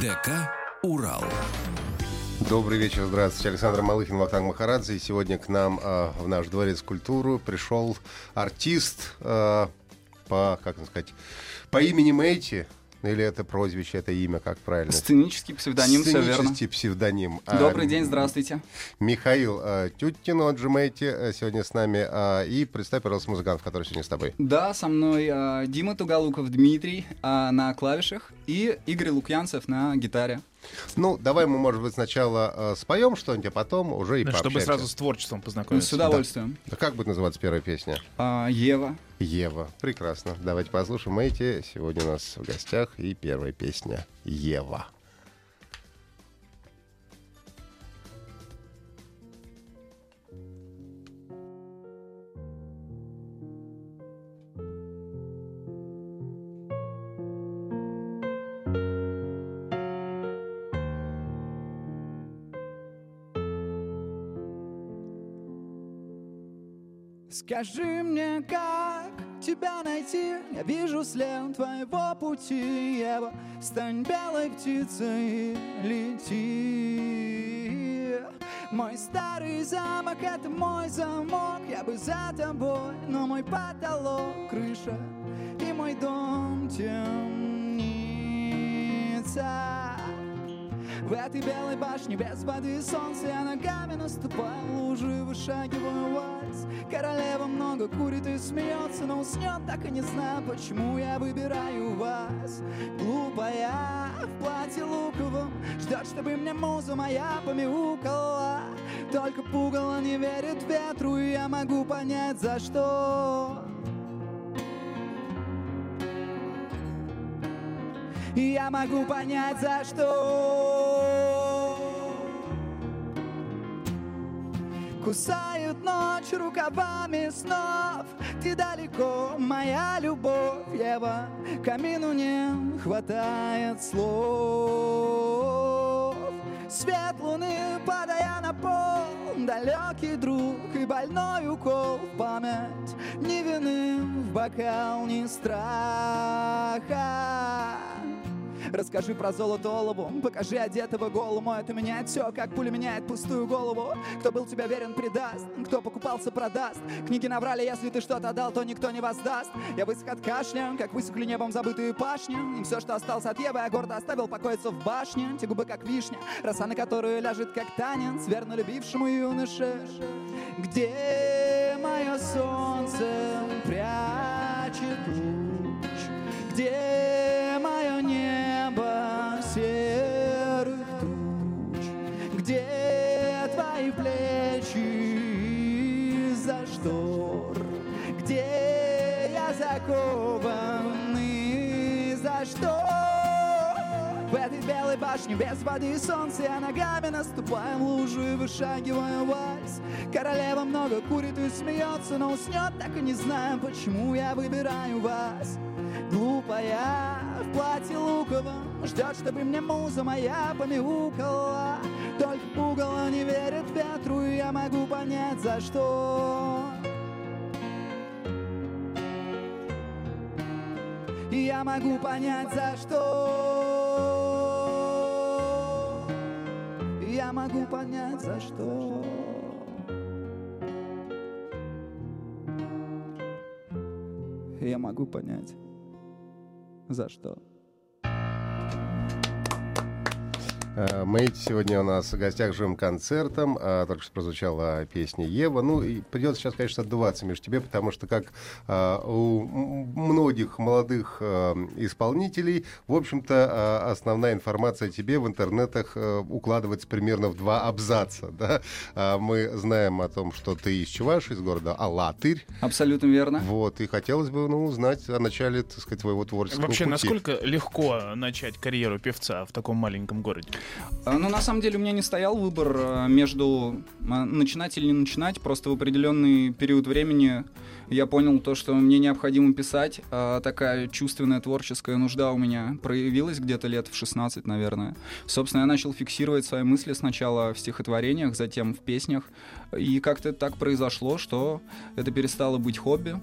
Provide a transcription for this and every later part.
ДК «Урал». Добрый вечер, здравствуйте. Александр Малыхин, Вахтанг Махарадзе. И сегодня к нам э, в наш дворец культуры пришел артист э, по, как сказать, по имени Мэйти. Или это прозвище, это имя, как правильно? Сценический псевдоним, все верно. Сценический псевдоним. А, Добрый день, здравствуйте. Михаил э, Тютин, он же Мэйти, э, сегодня с нами. э, и представь, пожалуйста, музыкант, который сегодня с тобой. Да, со мной э, Дима Тугалуков Дмитрий э, на клавишах и Игорь Лукьянцев на гитаре. Ну, давай мы, может быть, сначала э, споем что-нибудь, а потом уже и Да, Чтобы пообщаемся. сразу с творчеством познакомиться. С удовольствием. Да Как будет называться первая песня? А, Ева. Ева. Прекрасно. Давайте послушаем эти. Сегодня у нас в гостях и первая песня Ева. Скажи мне, как тебя найти? Я вижу след твоего пути, Ева. Стань белой птицей и лети. Мой старый замок — это мой замок, я бы за тобой, но мой потолок — крыша, и мой дом — темница. В этой белой башне без воды и солнца Я ногами наступаю лужи, вышагиваю вальс Королева много курит и смеется Но уснет, так и не знаю, почему я выбираю вас. Глупая в платье луковом Ждет, чтобы мне муза моя помяукала. Только пугало не верит ветру И я могу понять, за что. И я могу понять, за что. Кусают ночь рукавами снов. Ты далеко, моя любовь, Ева Камину не хватает слов. Свет луны, падая на пол Далекий друг и больной укол память Ни вины в бокал, ни страха Расскажи про золотолову, покажи одетого голому. Это меняет все, как пуля меняет пустую голову. Кто был тебе верен, предаст, кто покупался, продаст. Книги наврали, если ты что-то дал, то никто не воздаст. Я высох от кашля, как высохли небом забытые пашни. И все, что осталось от Евы, я гордо оставил покоиться в башне. Те губы, как вишня, роса на которую ляжет, как танец Верно любившему юноше. Где мое солнце прячет луч? Где штор Где я закованный за что? В этой белой башне без воды и солнца Я ногами наступаю в лужу и вышагиваю вальс Королева много курит и смеется, но уснет, так и не знаю, почему я выбираю вас. Глупая в платье луковом Ждет, чтобы мне муза моя помяукала Только пугало не верит ветру И я могу понять, за что. И я могу понять, за что. Я могу понять, за что. Я могу понять, за что Э, Мэйти сегодня у нас в гостях живым концертом. А, только что прозвучала песня Ева. Ну, и придется сейчас, конечно, отдуваться между тебе, потому что, как а, у многих молодых а, исполнителей, в общем-то, а, основная информация о тебе в интернетах а, укладывается примерно в два абзаца. Да? А, мы знаем о том, что ты из Чуваши, из города Алатырь. Абсолютно верно. Вот, и хотелось бы ну, узнать о начале, так сказать, твоего творческого Вообще, пути. насколько легко начать карьеру певца в таком маленьком городе? Ну, на самом деле, у меня не стоял выбор э, между э, начинать или не начинать. Просто в определенный период времени я понял то, что мне необходимо писать. А Такая чувственная творческая нужда у меня проявилась где-то лет в 16, наверное. Собственно, я начал фиксировать свои мысли сначала в стихотворениях, затем в песнях. И как-то так произошло, что это перестало быть хобби.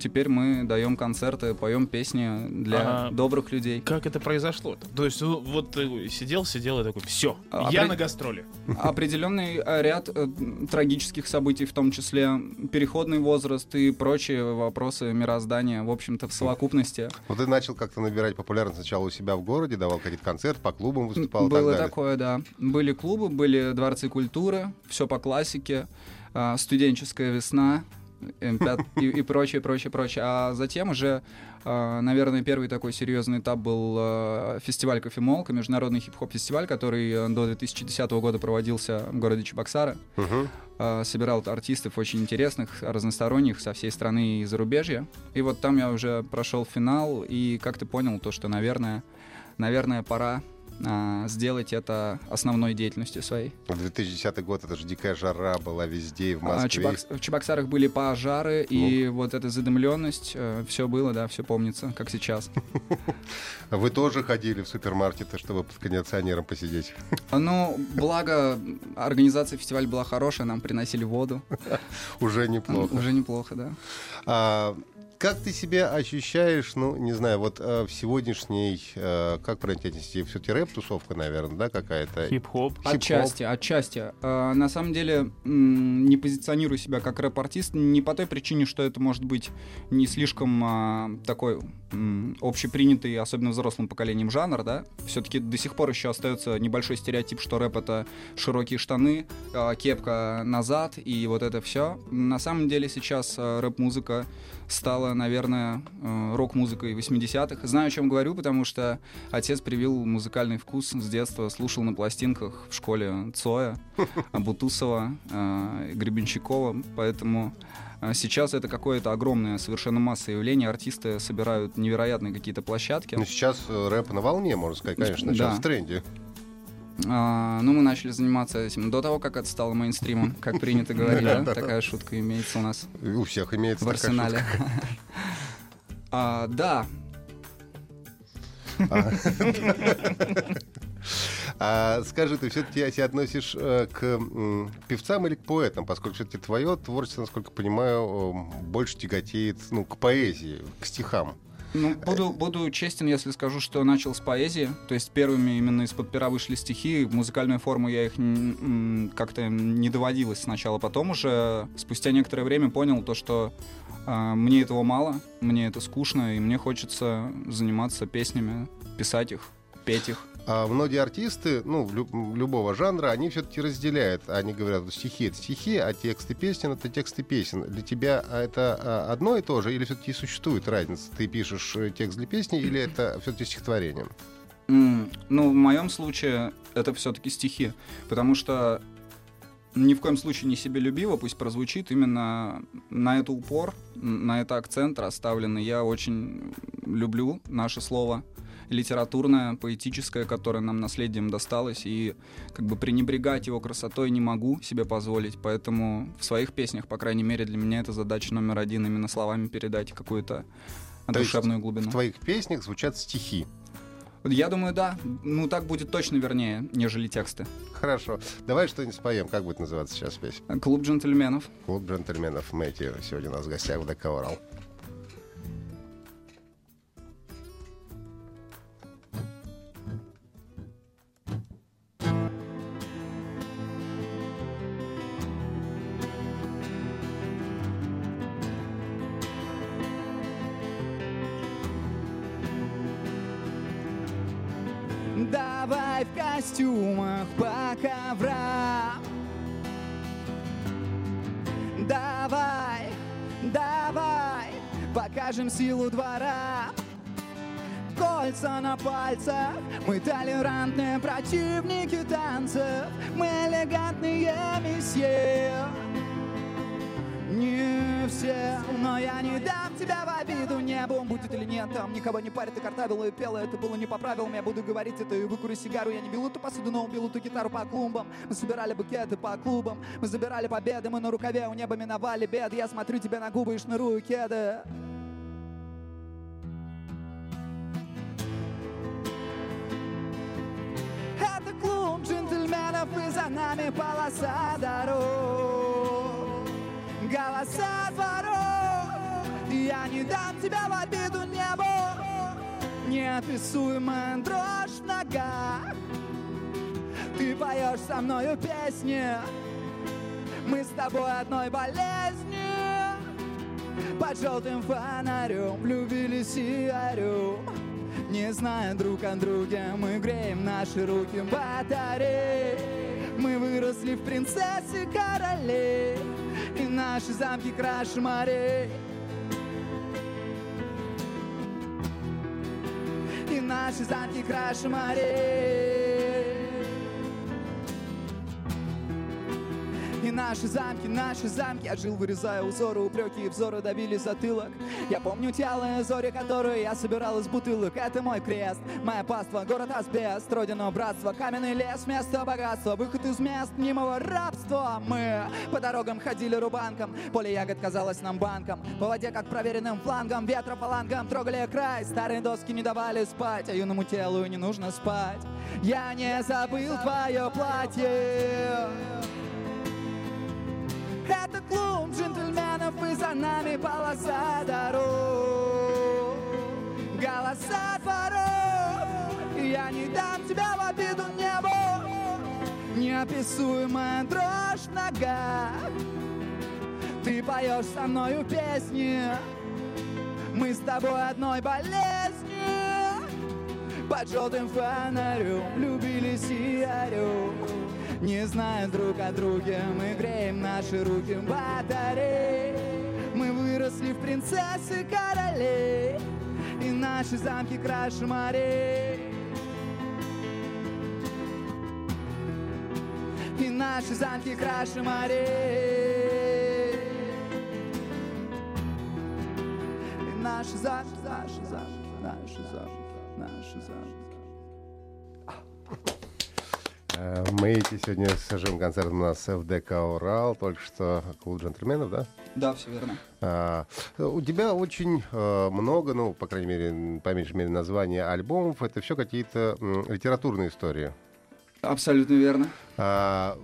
Теперь мы даем концерты, поем песни для Ага. добрых людей. Как это произошло? То есть ну, вот ты сидел, сидел и такой, все, А, я на гастроли. определенный э, ряд э, трагических событий, в том числе переходный возраст и прочие вопросы мироздания, в общем-то, в совокупности. Вот ты начал как-то набирать популярность сначала у себя в городе, давал какие-то концерты, по клубам выступал и Было так далее. такое, да. Были клубы, были дворцы культуры, все по классике, а, студенческая весна э, и, и прочее, прочее, прочее. А затем уже, а, наверное, первый такой серьезный этап был а, фестиваль «Кофемолка», международный хип-хоп-фестиваль, который э, до 2010 года проводился в городе Чебоксары. А, собирал артистов очень интересных, разносторонних, со всей страны и зарубежья. И вот там я уже прошел финал и как-то понял то, что, наверное, наверное, пора сделать это основной деятельностью своей. 2010 год, это же дикая жара была везде, и в А, Москве. Чебокс- в Чебоксарах были пожары, Ну. и вот эта задымленность, все было, да, все помнится, как сейчас. Вы тоже ходили в супермаркеты, чтобы под кондиционером посидеть. А, Ну, благо, организация фестиваля была хорошая, нам приносили воду. Уже неплохо. Уже неплохо, да. Как ты себя ощущаешь, ну, не знаю, вот э, в сегодняшней, э, как правильно отнести, все-таки рэп-тусовка, наверное, да, какая-то? Хип-хоп. Хип-хоп. Отчасти, отчасти. А, на самом деле м, не позиционирую себя как рэп-артист не по той причине, что это может быть не слишком а, такой м, общепринятый, особенно взрослым поколением жанр, да. Все-таки до сих пор еще остается небольшой стереотип, что рэп это широкие штаны, а, кепка назад и вот это все. На самом деле сейчас а, рэп-музыка стала, наверное, э, рок-музыкой 80-х. Знаю, о чем говорю, потому что отец привил музыкальный вкус с детства, слушал на пластинках в школе Цоя, Бутусова, э, Гребенщикова, поэтому э, сейчас это какое-то огромное совершенно масса явление. Артисты собирают невероятные какие-то площадки. Ну, сейчас рэп на волне, можно сказать, конечно, сейчас Да. в тренде. А, ну, мы начали заниматься этим до того, как это стало мейнстримом, как принято говорить, да? Такая шутка имеется у нас У всех имеется в арсенале. А, Да, А скажи, ты все-таки себя относишь э, к певцам или к поэтам, поскольку все-таки твое творчество, насколько понимаю, больше тяготеет ну, к поэзии, к стихам. Ну, буду, буду честен, если скажу, что начал с поэзии. То есть первыми именно из-под пера вышли стихи. В музыкальную форму я их как-то не доводилось сначала. Потом уже, спустя некоторое время, понял то, что а, мне этого мало, мне это скучно, и мне хочется заниматься песнями, писать их, петь их. А многие артисты, ну, лю- любого жанра, они все-таки разделяют. Они говорят, стихи — это стихи, а тексты песен — это тексты песен. Для тебя а, это а, одно и то же, или все-таки существует разница? Ты пишешь э, текст для песни, или это все-таки стихотворение? М, Ну, в моем случае это все-таки стихи, потому что ни в коем случае не себелюбиво, пусть прозвучит, именно на это упор, на это акцент расставленный. Я очень люблю наше слово литературное, поэтическое, которое нам наследием досталось, и как бы пренебрегать его красотой не могу себе позволить, поэтому в своих песнях, по крайней мере, для меня это задача номер один, именно словами передать какую-то душевную глубину. В твоих песнях звучат стихи. Я думаю, да. Ну, так будет точно вернее, нежели тексты. Хорошо. Давай что-нибудь споем. Как будет называться сейчас песня? Клуб джентльменов. Клуб джентльменов Мэтью сегодня у нас в гостях в ДК костюмах по коврам Давай, давай, покажем силу двора. Кольца на пальцах, мы толерантные противники танцев Мы элегантные месье. Не все, но я не дам тебя в обиду Небу будет или нет, там никого не парит И картавила и пела, это было не по правилам. Я буду говорить это и выкурю сигару. Я не бил эту посуду, но убил эту гитару по клумбам. Мы собирали букеты по клубам Мы забирали победы, мы на рукаве у неба миновали бед. Я смотрю тебе на губы и шнырую кеды. Это клуб джентльменов и за нами полоса дорог. Голоса дворов Я не дам тебя в обиду небу Неописуемая дрожь в ногах. Ты поешь со мною песни. Мы с тобой одной болезни Под желтым фонарем влюбились орем. Не зная друг о друге, мы греем наши руки батареи. Мы выросли в принцессы королей, и наши замки краше морей. Наши замки краше морей. И наши замки, наши замки. Я жил, вырезая узоры, упреки и взоры добили затылок. Я помню тело зори, которые я собирал из бутылок. Это мой крест, моя паства, город асбест. Родина братства, каменный лес, место богатства. Выход из мест мнимого рабства. Мы по дорогам ходили рубанком. Поле ягод казалось нам банком. По воде, как проверенным флангом Ветра фалангом трогали край. Старые доски не давали спать А юному телу не нужно спать. Я не забыл твое платье это клуб джентльменов и за нами полоса дорог. Голоса дворов Я не дам тебя в обиду небу Неописуемая дрожь в Ты поешь со мною песни. Мы с тобой одной болезни. Под желтым фонарем Влюбились и орем не зная друг о друге, мы греем наши руки в. Мы выросли в принцессы королей, и наши замки краше морей. И наши замки краше морей. И наши замки, наши замки, наши замки, наши замки. Э, Мы эти сегодня с живым концертом у нас в ДК «Урал», только что клуб джентльменов, да? Да, все верно. А, у тебя очень э, много, ну, по крайней мере, по меньшей мере, названия альбомов. Это все какие-то м, литературные истории. Абсолютно верно. А,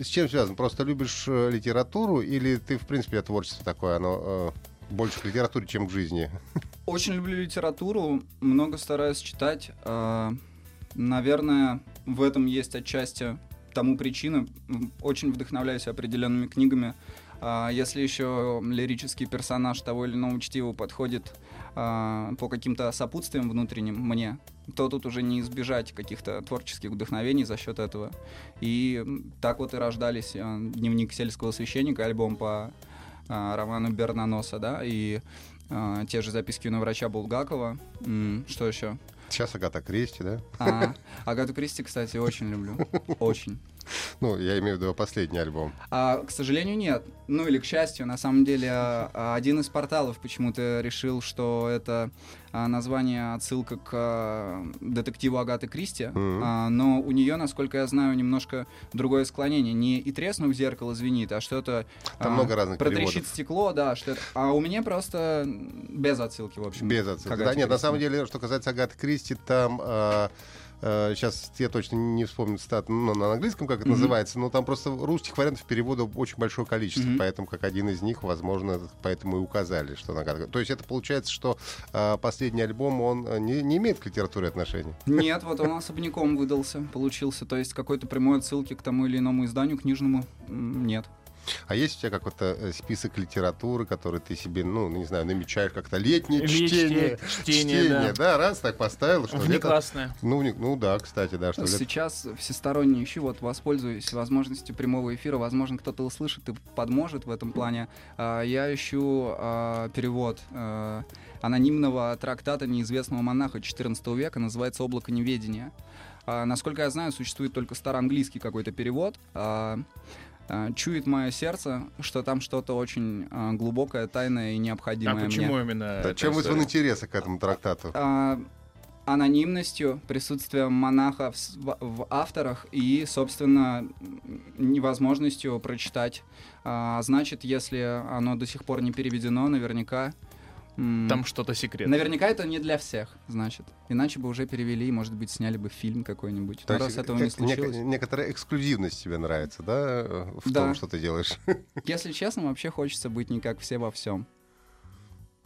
с чем связано? Просто любишь э, литературу или ты, в принципе, творчество такое, оно э, больше к литературе, чем к жизни? Очень люблю литературу, много стараюсь читать. А, Наверное, в этом есть отчасти тому причина. Очень вдохновляюсь определенными книгами. А, Если еще лирический персонаж того или иного чтива подходит а, по каким-то сопутствиям внутренним мне, то тут уже не избежать каких-то творческих вдохновений за счет этого. И так вот и рождались а, дневник сельского священника, альбом по роману Бернаноса, да, и те же записки на врача Булгакова. Что еще? Сейчас Агата Кристи, да? А, Агату Кристи, кстати, очень люблю. Очень. Ну, я имею в виду последний альбом. А, к сожалению, нет. Ну или к счастью, на самом деле, а, один из порталов почему-то решил, что это а, название отсылка к а, детективу Агаты Кристи. А, но у нее, насколько я знаю, немножко другое склонение. Не и треснув зеркало звенит, а что-то Там а, много разных протрещит переводов. стекло, да, что это. А у меня просто без отсылки, в общем. Без отсылки. Да, нет, на Кристи. самом деле, что касается Агаты Кристи, там... сейчас я точно не вспомню цитату ну, на английском, как это Мгм. называется, но там просто русских вариантов перевода очень большое количество, Мгм. поэтому как один из них, возможно, поэтому и указали, что она Агата. То есть это получается, что э, последний альбом, он э, не, не имеет к литературе отношения. Нет, вот он особняком выдался, получился. То есть какой-то прямой отсылки к тому или иному изданию книжному нет. А есть у тебя какой-то э, список литературы, который ты себе, ну, не знаю, намечаешь как-то летнее Летнее чтение? чтение, да. раз так поставил, что лето... Внеклассное. Ну, вне- ну да, кстати, да, что лето- Сейчас всесторонне ищу, вот воспользуюсь возможностью прямого эфира, возможно, кто-то услышит и подможет в этом плане. А, Я ищу а, перевод а, анонимного трактата неизвестного монаха XIV века, называется «Облако неведения». А, Насколько я знаю, существует только староанглийский какой-то перевод. А, а, Чует мое сердце, что там что-то очень а, глубокое, тайное и А необходимое почему мне. именно Да, чем вызван интерес к этому трактату? А, анонимностью, присутствием монаха в, в- в авторах и, собственно, невозможностью прочитать. А, значит, если оно до сих пор не переведено, наверняка... Там что-то секретное. Наверняка это не для всех, значит. Иначе бы уже перевели, и, может быть, сняли бы фильм какой-нибудь. То Но есть раз этого э, не нек- случилось. некоторая эксклюзивность тебе нравится, да, э, в Да. том, что ты делаешь? Если честно, вообще хочется быть не как все во всем.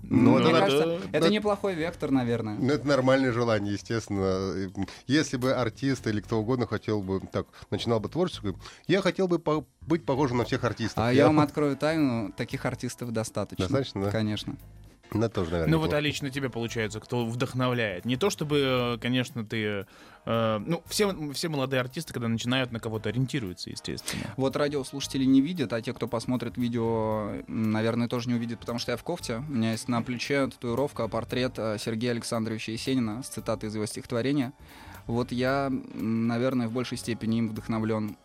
Ну, Мне это кажется, надо- это да. неплохой вектор, наверное. Ну, это нормальное желание, естественно. Если бы артист или кто угодно хотел бы, так, начинал бы творчество, я хотел бы по- быть похожим на всех артистов. А я вам открою тайну, таких артистов достаточно. Достаточно, да? Конечно. Ну, тоже, наверное, Ну вот, а лично тебе, получается, кто вдохновляет. Не то чтобы, э, конечно, ты... э, ну, все, все молодые артисты, когда начинают, на кого-то ориентируются, естественно. Вот радиослушатели не видят, а те, кто посмотрит видео, наверное, тоже не увидят, потому что я в кофте. У меня есть на плече татуировка, портрет э, Сергея Александровича Есенина с цитатой из его стихотворения. Вот я, наверное, в большей степени им вдохновлен.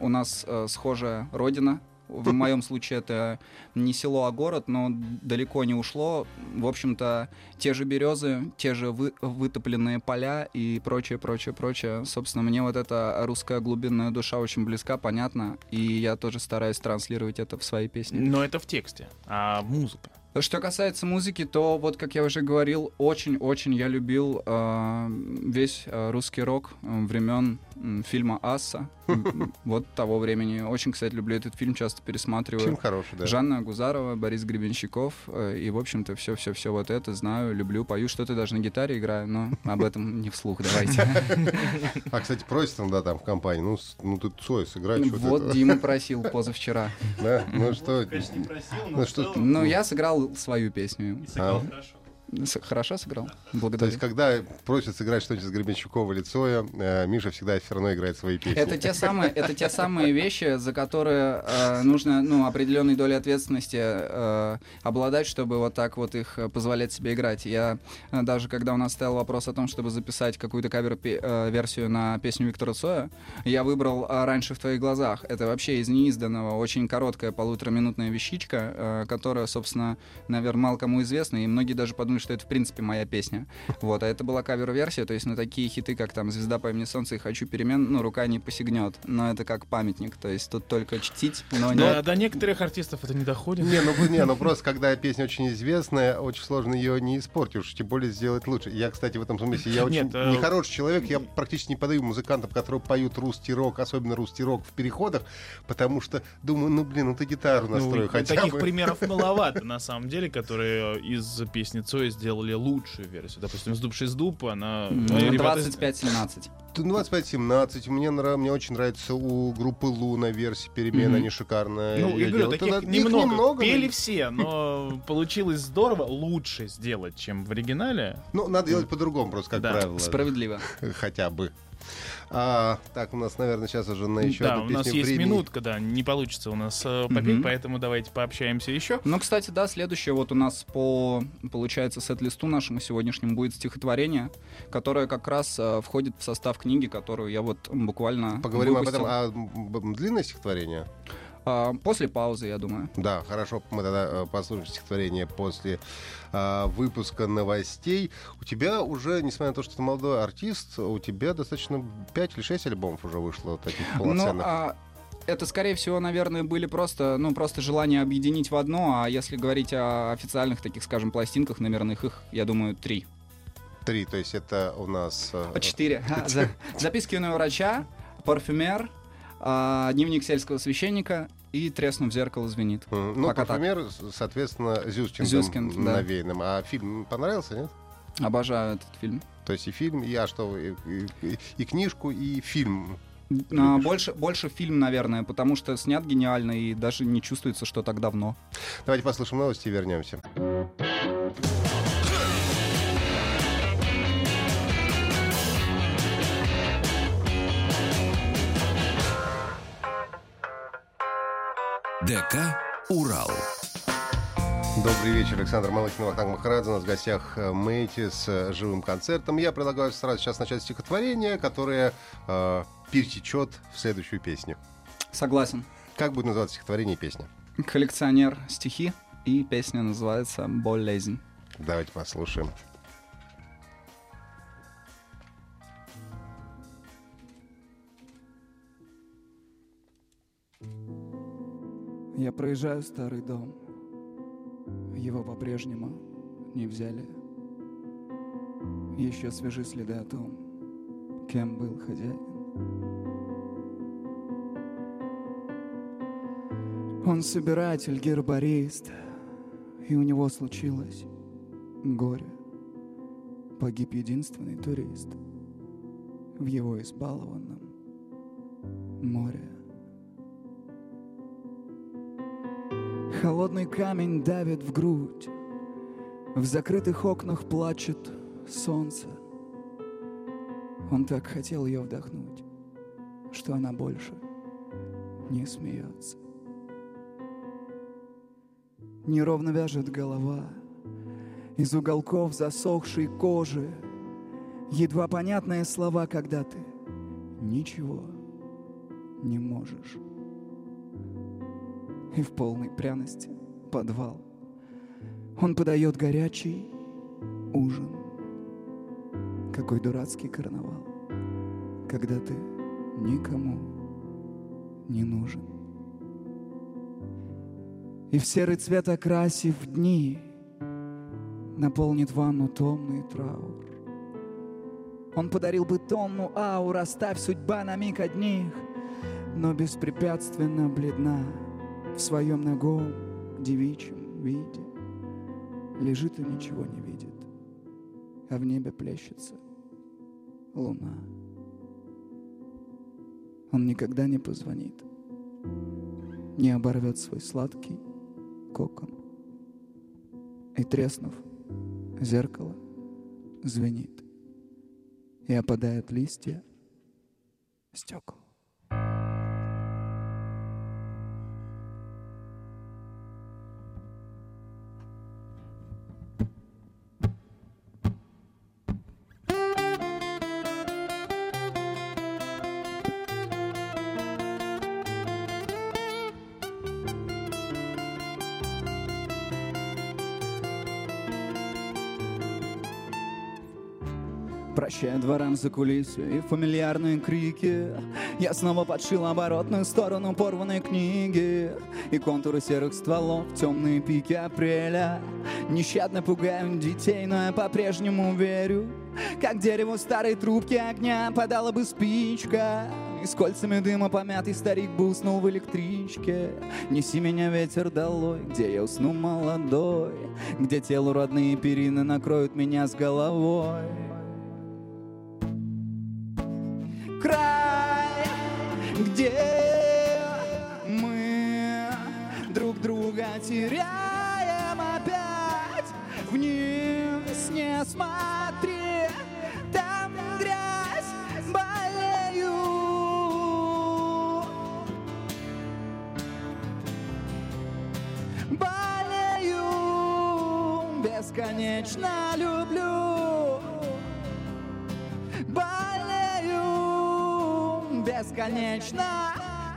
У нас э, схожая родина. В моем случае это не село, а город, но далеко не ушло. В общем-то, те же березы, те же вы- вытопленные поля и прочее, прочее, прочее. Собственно, мне вот эта русская глубинная душа очень близка, понятна, и я тоже стараюсь транслировать это в своей песне. Но это в тексте. А музыка? Что касается музыки, то вот, как я уже говорил, очень-очень я любил э, весь э, русский рок э, времен м, фильма «Асса». Вот того времени. Очень, кстати, люблю этот фильм, часто пересматриваю. Фильм хороший, да. Жанна Гузарова, Борис Гребенщиков. э, И, в общем-то, все-все-все вот это знаю, люблю, пою. Что-то даже на гитаре играю, но об этом не вслух, давайте. А, кстати, просит он, да, там, в компании, ну, ну ты Цой сыграй, что Вот Дима просил позавчера. Да, ну что, Конечно, не просил, но Ну Ну, я сыграл свою песню. и сыграл А. хорошо. Хорошо сыграл? То Благодарю. есть, когда просят сыграть что-нибудь с Гребенщукова или Цоя, э, Миша всегда все равно играет свои песни. Это те самые, это те самые вещи, за которые э, нужно, ну, определенной долей ответственности э, обладать, чтобы вот так вот их э, позволять себе играть. Я э, даже когда у нас стоял вопрос о том, чтобы записать какую-то кавер-версию на песню Виктора Цоя, я выбрал э, «Раньше в твоих глазах». Это вообще из неизданного, очень короткая полутораминутная вещичка, э, которая, собственно, наверное, мало кому известна, и многие даже подумали, что это, в принципе, моя песня. Вот, а это была кавер-версия, то есть на такие хиты, как там «Звезда по имени Солнце» и «Хочу перемен», ну, рука не посягнет. Но это как памятник, то есть тут только чтить, но не... Да, до некоторых артистов это не доходит. Не, ну, не, ну просто когда песня очень известная, очень сложно ее не испортить, уж тем более сделать лучше. Я, кстати, в этом смысле, я очень Нет, э, нехороший человек, я практически не подаю музыкантам, которые поют русский рок, особенно русский рок в переходах, потому что думаю, ну блин, ну ты гитару Ну, настрой хотя таких бы. примеров маловато, на самом деле, которые из песни Цоя сделали лучшую версию. Допустим, с дуб шесть дуб, она... Ну, э, ребята- 25-17. 25-17, мне, нрав- мне очень нравится у группы Луна версия перемен, Мгм. они шикарные. Ну, я говорю, таких их немного. но- Пели все, но получилось здорово. Лучше сделать, чем в оригинале. Ну, надо делать по-другому, просто, как Да. правило. Справедливо. Хотя бы. А, так, у нас, наверное, сейчас уже на еще да, одну у нас есть времени. минутка, да, не получится у нас э, попеть, Мгм. поэтому давайте пообщаемся еще. Ну, кстати, да, следующее вот у нас по, получается, сет-листу нашему сегодняшнему будет стихотворение, которое как раз э, входит в состав книги, которую я вот буквально Поговорим об выпустил. этом. А длинное стихотворение? А, после паузы, я думаю. Да, хорошо, мы тогда э, послушаем стихотворение после а, выпуска новостей. У тебя уже, несмотря на то, что ты молодой артист, у тебя достаточно 5 или 6 альбомов уже вышло таких Ну, полноценных. а, это, скорее всего, наверное, были просто, ну, просто желание объединить в одно, а если говорить о официальных таких, скажем, пластинках номерных, их, я думаю, три. Три, то есть это у нас... э, А, Четыре. А, за- Записки юного врача, парфюмер, а, дневник сельского священника и треснув зеркало звенит. м, Ну, пока так. парфюмер, с- соответственно, Зюскиндом Зюскинд, да. навеянным. А фильм понравился, нет? Обожаю этот фильм. То есть и фильм, и а что, и- и- и книжку, и фильм. А, больше, больше фильм, наверное, потому что снят гениально и даже не чувствуется, что так давно. Давайте послушаем новости и вернемся. ДК «Урал». Добрый вечер, Александр Малыхин, Вахтанг Махарадзе. У нас в гостях э, Мэйти с э, живым концертом. Я предлагаю сразу сейчас начать стихотворение, которое э, перетечет в следующую песню. Согласен. Как будет называться стихотворение и песня? Коллекционер стихи, и песня называется «Болезнь». Давайте послушаем. Я проезжаю старый дом. Его по-прежнему не взяли. Еще свежи следы о том, кем был хозяин. Он собиратель, гербарист, и у него случилось горе. Погиб единственный турист в его избалованном море. Холодный камень давит в грудь, В закрытых окнах плачет солнце. Он так хотел ее вдохнуть, Что она больше не смеется. Неровно вяжет голова, Из уголков засохшей кожи Едва понятные слова, когда ты Ничего не можешь и в полной пряности подвал. Он подает горячий ужин. Какой дурацкий карнавал, когда ты никому не нужен. И в серый цвет окрасив дни Наполнит ванну томный траур. Он подарил бы тонну аур, оставь судьба на миг одних, Но беспрепятственно бледна — в своем ногом девичьем виде лежит и ничего не видит, а в небе плещется луна. Он никогда не позвонит, не оборвет свой сладкий кокон. И треснув, зеркало звенит, и опадают листья стекол. Прощая дворам за кулисью и фамильярные крики. Я снова подшил оборотную сторону порванной книги. И контуры серых стволов, темные пики апреля. Нещадно пугают детей, но я по-прежнему верю. Как дереву старой трубки огня подала бы спичка. И с кольцами дыма помятый старик бы уснул в электричке. Неси меня, ветер, долой, где я усну молодой. Где телу родные перины накроют меня с головой где мы друг друга теряем опять. Вниз не смотри, там грязь, болею. Болею, бесконечно люблю. Бесконечно.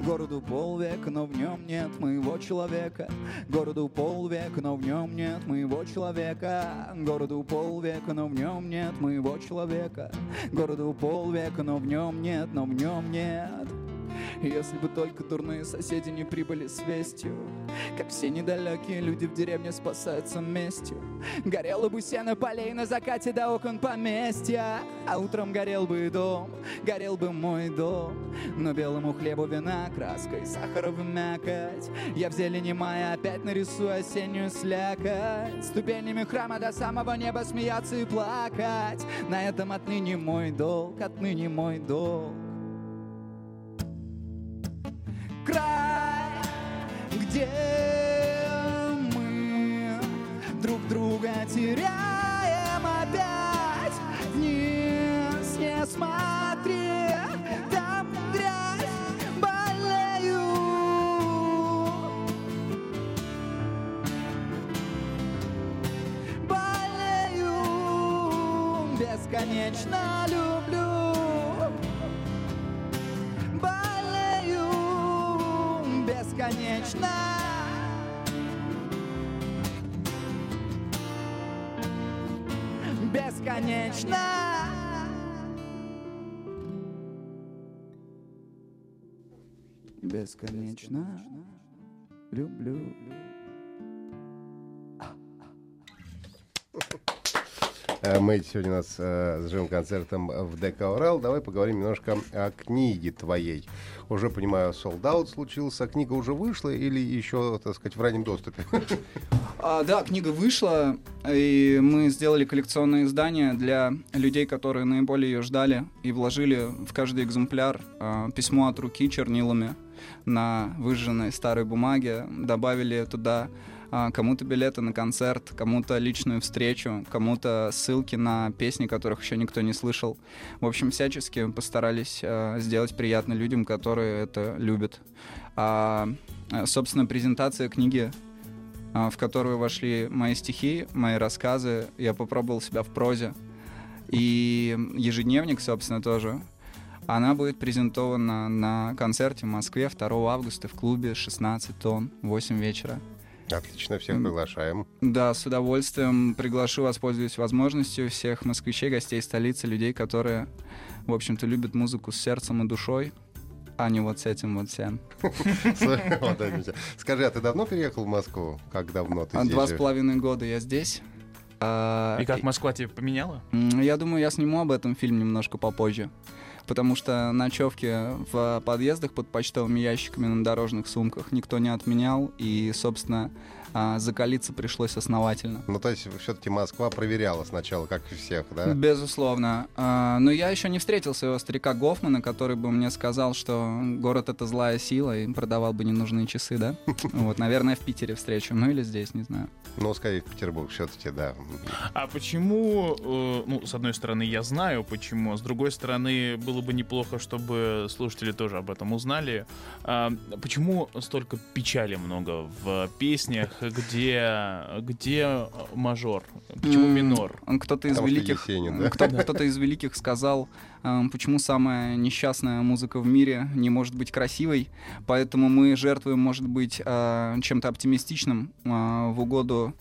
Городу полвека, но в нем нет моего человека. Городу полвека, но в нем нет моего человека. Городу полвека, но в нем нет моего человека. Городу полвека, но в нем нет, но в нем нет. Если бы только дурные соседи не прибыли с вестью. Как все недалекие люди в деревне спасаются местью. Горело бы сено полей на закате до окон поместья. А утром горел бы дом, горел бы мой дом. Но белому хлебу вина, краска и сахара в мякоть Я в зелени мая опять нарисую осеннюю слякоть. Ступенями храма до самого неба смеяться и плакать. На этом отныне мой долг, отныне мой долг где мы друг друга теряем опять. Вниз не смотри, там грязь, болею. Болею, бесконечно люблю. Бесконечно. Бесконечно. Бесконечно. Люблю. Мы сегодня у нас э, с живым концертом в ДК «Урал». Давай поговорим немножко о книге твоей. Уже, понимаю, солдат случился. Книга уже вышла или еще, так сказать, в раннем доступе? А, да, книга вышла, и мы сделали коллекционное издание для людей, которые наиболее ее ждали, и вложили в каждый экземпляр а, письмо от руки чернилами на выжженной старой бумаге, добавили туда кому-то билеты на концерт, кому-то личную встречу, кому-то ссылки на песни, которых еще никто не слышал. В общем, всячески постарались а, сделать приятно людям, которые это любят. А, а, собственно, презентация книги а, в которую вошли мои стихи, мои рассказы. Я попробовал себя в прозе. И ежедневник, собственно, тоже. Она будет презентована на концерте в Москве 2 августа в клубе 16 тонн, 8 вечера. Отлично, всех приглашаем. Да, с удовольствием приглашу, воспользуюсь возможностью всех москвичей, гостей столицы, людей, которые, в общем-то, любят музыку с сердцем и душой, а не вот с этим вот всем. Вот это всё. Скажи, а ты давно переехал в Москву? Как давно ты здесь Два с половиной года я здесь. А, И как Москва тебя поменяла? Я думаю, я сниму об этом фильм немножко попозже. Потому что ночевки в подъездах под почтовыми ящиками на дорожных сумках никто не отменял. И, собственно, а, закалиться пришлось основательно. Ну, то есть, все-таки Москва проверяла сначала, как и всех, да? Безусловно. А, Но я еще не встретил своего старика Гофмана, который бы мне сказал, что город — это злая сила, и продавал бы ненужные часы, да? Вот, наверное, в Питере встречу. Ну или здесь, не знаю. Ну, скорее, в Петербург все-таки, да. А почему, э, ну, с одной стороны, я знаю почему, а с другой стороны, было бы неплохо, чтобы слушатели тоже об этом узнали. А, почему столько печали много в песнях, где, где мажор, почему минор? Кто-то из великих, Есенин, да? кто, кто-то из великих сказал, эм, почему самая несчастная музыка в мире не может быть красивой, поэтому мы жертвуем, может быть, э, чем-то оптимистичным э, в угоду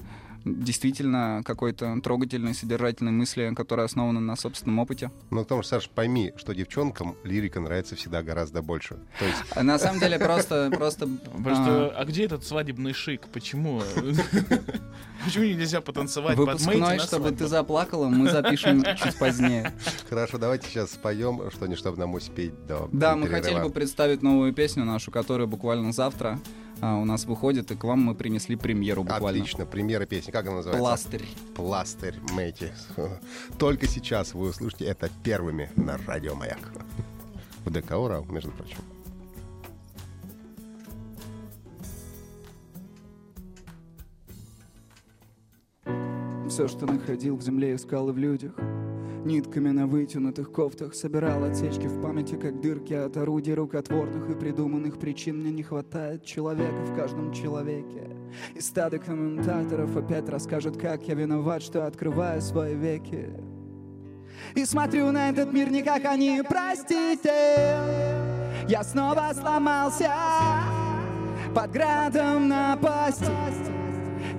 действительно какой-то трогательной, содержательной мысли, которая основана на собственном опыте. Ну, потому что, Саш, пойми, что девчонкам лирика нравится всегда гораздо больше. То есть, А На самом деле просто, просто что, а где этот свадебный шик? Почему? Почему нельзя потанцевать выпускной, чтобы ты заплакала, мы запишем чуть позднее. хорошо, давайте сейчас споем что-нибудь, чтобы нам успеть до Да, мы хотели бы представить новую песню нашу, которая буквально завтра а, у нас выходит, и к вам мы принесли премьеру буквально. Отлично, премьера песни. Как она называется? Пластырь. Пластырь Мэйти. Только сейчас вы услышите это первыми на радио Маяк. В ДК Урал, между прочим. Все, что находил в земле, искал и в людях. Нитками на вытянутых кофтах Собирал отсечки в памяти, как дырки от орудий рукотворных И придуманных причин. Мне не хватает человека в каждом человеке. И стадо комментаторов опять расскажут, как я виноват, что открываю свои веки. И смотрю на этот мир не как они, простите. Я снова сломался под градом напасти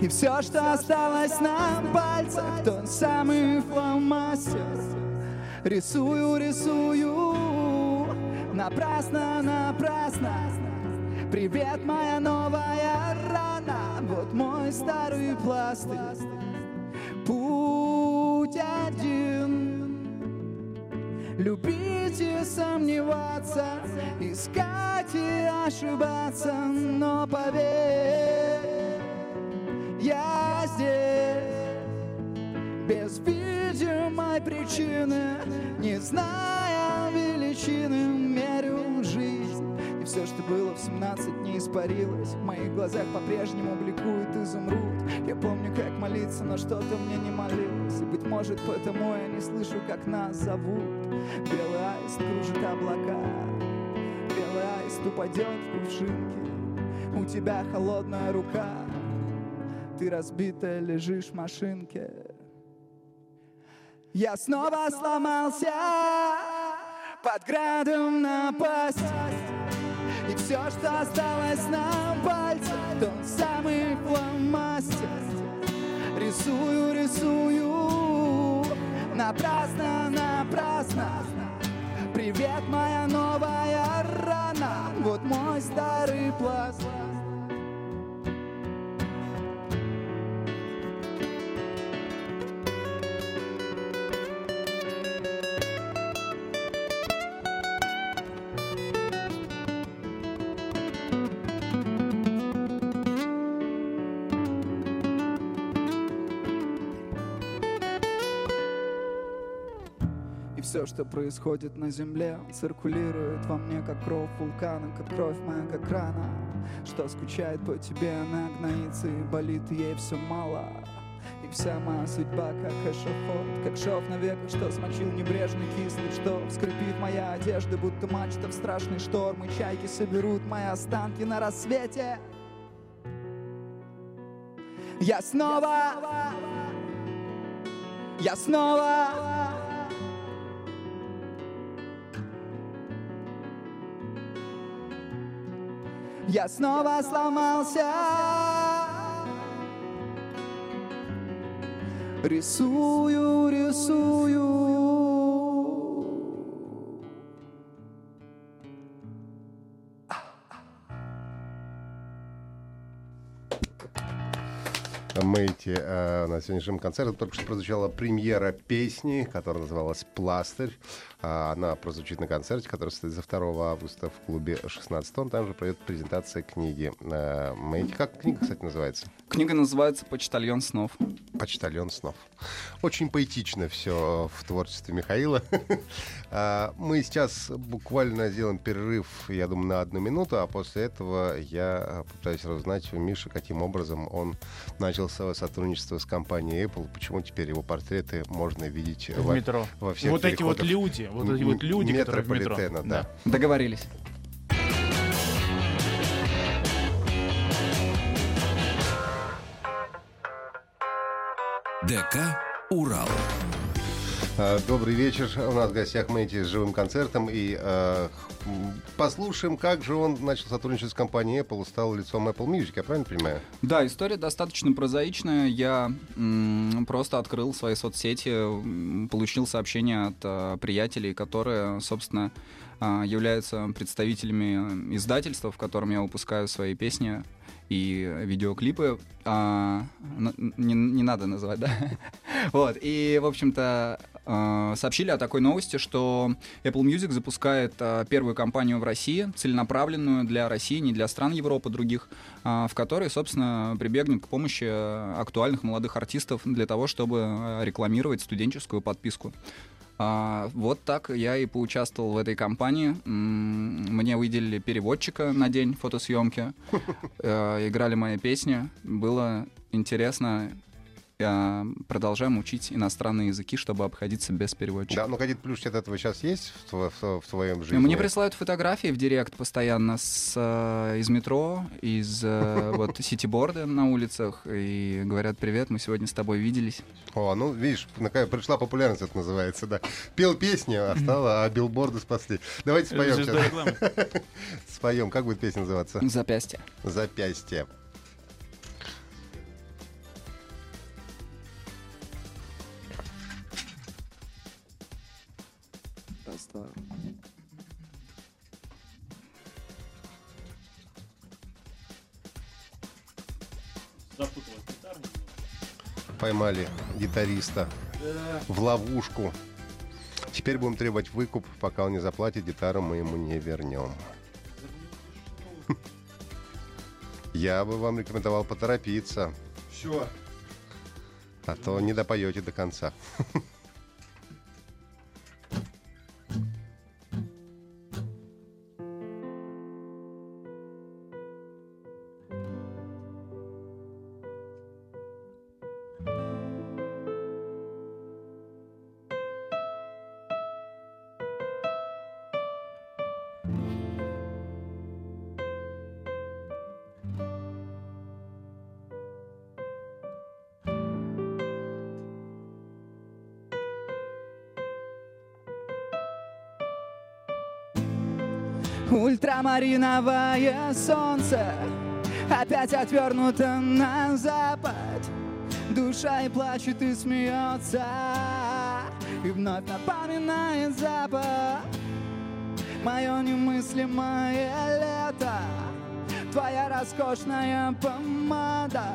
и все, что осталось на пальцах, тот самый фломастер. Рисую, рисую, напрасно, напрасно. Привет, моя новая рана, вот мой старый пластырь. Путь один. Любить и сомневаться, искать и ошибаться, но поверь, я здесь без видимой причины, не зная величины, мерю жизнь. И все, что было в 17, не испарилось. В моих глазах по-прежнему бликует изумруд. Я помню, как молиться, но что-то мне не молилось. И, быть может, потому я не слышу, как нас зовут. Белый аист кружит облака. Белый аист упадет в кувшинки У тебя холодная рука Ты разбитая лежишь в машинке. Я снова сломался под градом напасть И все, что осталось на пальце Тот самый фломастер. Рисую, рисую Напрасно, напрасно. Привет, моя новая рана. Вот мой старый пласт все, что происходит на земле, циркулирует во мне, как кровь вулкана, как кровь моя, как рана. Что скучает по тебе, она гноится и болит, ей все мало. И вся моя судьба, как эшафот, как шов на века, что смочил небрежный кислый, что скрипит моя одежда, будто мачта в страшный шторм, и чайки соберут мои останки на рассвете. Я снова, я снова Я снова сломался. Рисую, рисую Мэйти э, на сегодняшнем концерте только что прозвучала премьера песни, которая называлась «Пластырь». А, Она прозвучит на концерте, который состоится 2 августа в клубе 16. Он там же пройдет презентация книги. Э, Мэйти, как книга, кстати, называется? Книга называется «Почтальон снов». «Почтальон снов». Очень поэтично все в творчестве Михаила. А, Мы сейчас буквально сделаем перерыв, я думаю, на одну минуту, а после этого я попытаюсь разузнать у Миши, каким образом он начал свое сотрудничество с компанией Apple, почему теперь его портреты можно видеть В во, метро. во всех вот эти вот люди, вот эти вот люди, которые в метро. метрополитена, да. Договорились. ДК «Урал». А, Добрый вечер. У нас в гостях Мэйти с живым концертом. И э, послушаем, как же он начал сотрудничать с компанией Apple, стал лицом Apple Music, я правильно понимаю? Да, история достаточно прозаичная. Я м, просто открыл свои соцсети, получил сообщения от а, приятелей, которые, собственно, а, являются представителями издательства, в котором я выпускаю свои песни и видеоклипы. А, н- не, не надо называть, да? Вот, и, в общем-то, а, сообщили о такой новости, что Apple Music запускает а, первую кампанию в России, целенаправленную для России, не для стран Европы других, а, в которой, собственно, прибегнет к помощи актуальных молодых артистов для того, чтобы рекламировать студенческую подписку. А, вот так я и поучаствовал в этой кампании. Мне выделили переводчика на день фотосъемки. Э, Играли мои песни. Было интересно. Я продолжаем учить иностранные языки, чтобы обходиться без переводчика. Да, ну какие-то плюшки от этого сейчас есть в, в- в твоем жизни? Мне присылают фотографии в директ постоянно с, э, из метро, из э, вот ситиборда на улицах и говорят: Привет, мы сегодня с тобой виделись. О, ну видишь, наконец пришла популярность, это называется, да. Пел песни, а стало, а билборды спасли. Давайте споем сейчас. Споем. Как будет песня называться? Запястье. Запястье. Поймали гитариста в ловушку. Теперь будем требовать выкуп. Пока он не заплатит, гитару мы ему не вернем. Я бы вам рекомендовал поторопиться. Все. А то не допоете до конца. Ультрамариновое солнце Опять отвернуто на запад. Душа и плачет, и смеется И вновь напоминает запах. Мое немыслимое лето Твоя роскошная помада.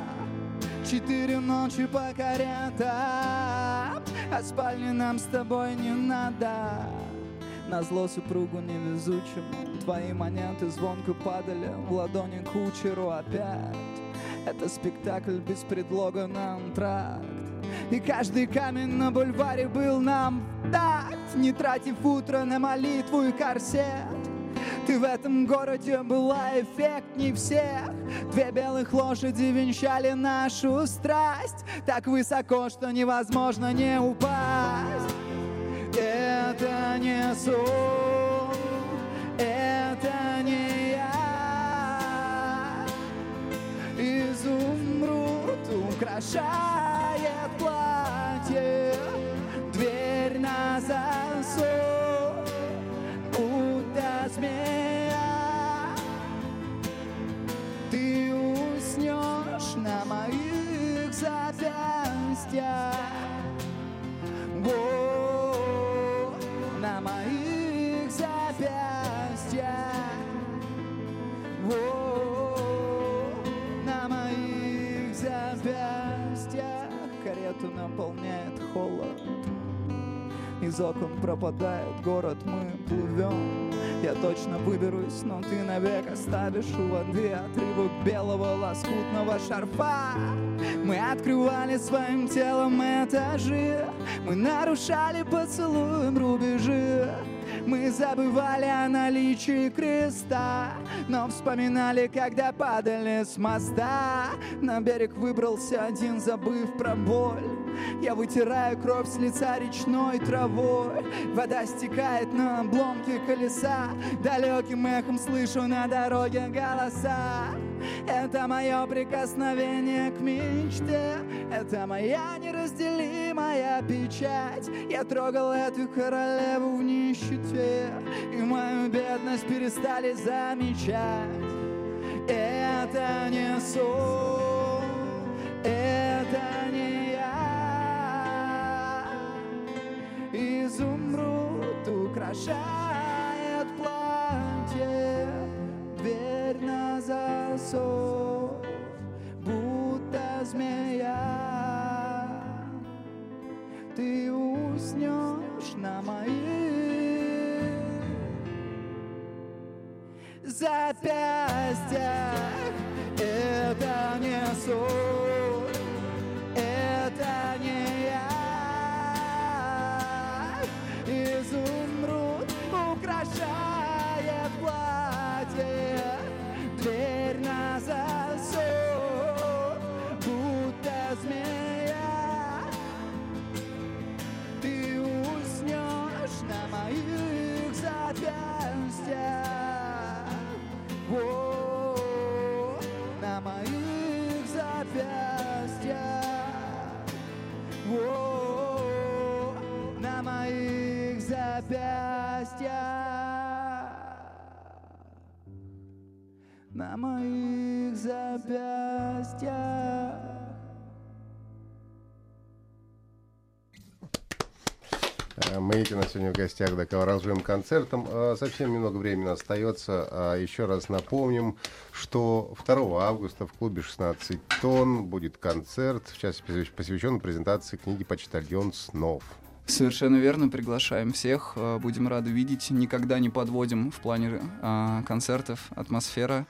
Четыре ночи по каретам А спальни нам с тобой не надо на зло супругу невезучему. Твои монеты звонко падали в ладони кучеру опять. Это спектакль без предлога на антракт. И каждый камень на бульваре был нам такт Не тратив утро на молитву и корсет. Ты в этом городе была эффектней всех. Две белых лошади венчали нашу страсть. Так высоко, что невозможно не упасть Это не сон, это не я. Изумруд украшает платье Дверь на засов из окон пропадает город, мы плывем. Я точно выберусь, но ты навек оставишь у воды Отрывок белого лоскутного шарфа. Мы открывали своим телом этажи Мы нарушали поцелуем рубежи. Мы забывали о наличии креста Но вспоминали, когда падали с моста. На берег выбрался один, забыв про боль Я вытираю кровь с лица речной травой. Вода стекает на обломки колеса. Далеким эхом слышу на дороге голоса. Это мое прикосновение к мечте. Это моя неразделимая печать. Я трогал эту королеву в нищете. И мою бедность перестали замечать. Это не сон, это не Изумруд украшает платье Дверь на засов, будто змея. Ты уснешь на моих запястьях Это не сон, запястьях на моих запястьях. Э, Мы эти на сегодня в гостях до Ковражевым концертом. Э, Совсем немного времени остается. А Еще раз напомним, что 2 августа в клубе 16 тонн будет концерт, в частности посвящен презентации книги «Почтальон снов». Совершенно верно, приглашаем всех. э, Будем рады видеть. Никогда не подводим в плане э, концертов. Атмосфера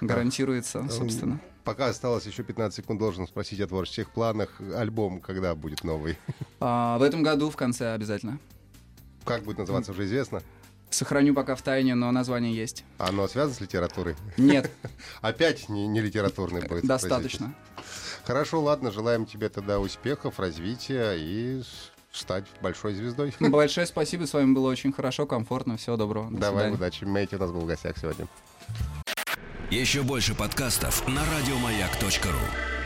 гарантируется, собственно. Пока осталось еще 15 секунд, должен спросить о творческих планах. Альбом когда будет новый? А, в этом году в конце обязательно. Как будет называться, уже известно? Сохраню пока в тайне, но название есть. Оно связано с литературой? Нет, Опять не, не литературный будет. достаточно. Хорошо, ладно, желаем тебе тогда успехов, развития и стать большой звездой. Большое спасибо, с вами было очень хорошо, комфортно. Всего доброго. До Давай, свидания. удачи. Мэйти у нас был в гостях сегодня. Еще больше подкастов на радиомаяк.ру.